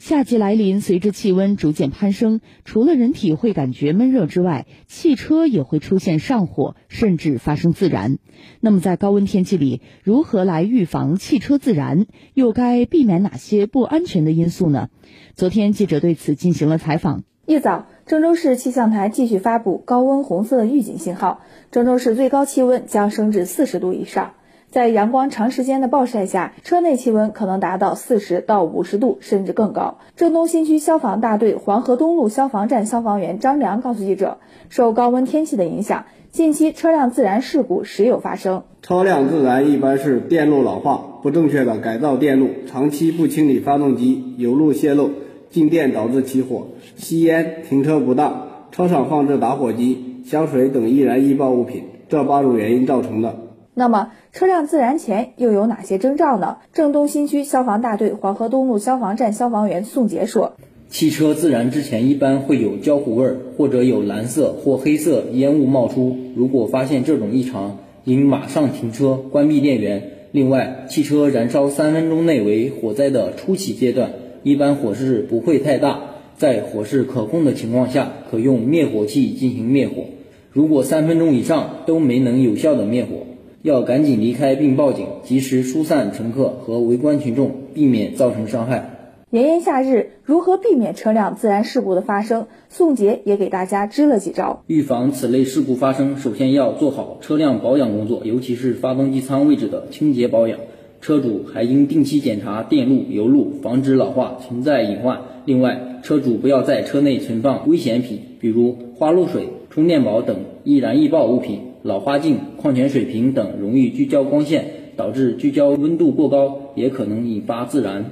夏季来临，随着气温逐渐攀升，除了人体会感觉闷热之外，汽车也会出现上火，甚至发生自燃。那么，在高温天气里，如何来预防汽车自燃？又该避免哪些不安全的因素呢？昨天，记者对此进行了采访。一早，郑州市气象台继续发布高温红色预警信号，郑州市最高气温将升至四十度以上。在阳光长时间的暴晒下，车内气温可能达到四十到五十度，甚至更高。郑东新区消防大队黄河东路消防站消防员张良告诉记者，受高温天气的影响，近期车辆自燃事故时有发生。车辆自燃一般是电路老化、不正确的改造电路、长期不清理发动机、油路泄漏、静电导致起火、吸烟、停车不当、车上放置打火机、香水等易燃易爆物品这八种原因造成的。那么，车辆自燃前又有哪些征兆呢？郑东新区消防大队黄河东路消防站消防员宋杰说：“汽车自燃之前一般会有焦糊味儿，或者有蓝色或黑色烟雾冒出。如果发现这种异常，应马上停车，关闭电源。另外，汽车燃烧三分钟内为火灾的初期阶段，一般火势不会太大，在火势可控的情况下，可用灭火器进行灭火。如果三分钟以上都没能有效的灭火。”要赶紧离开并报警，及时疏散乘客和围观群众，避免造成伤害。炎炎夏日，如何避免车辆自燃事故的发生？宋杰也给大家支了几招。预防此类事故发生，首先要做好车辆保养工作，尤其是发动机舱位置的清洁保养。车主还应定期检查电路、油路，防止老化存在隐患。另外，车主不要在车内存放危险品，比如花露水、充电宝等易燃易爆物品。老花镜、矿泉水瓶等容易聚焦光线，导致聚焦温度过高，也可能引发自燃。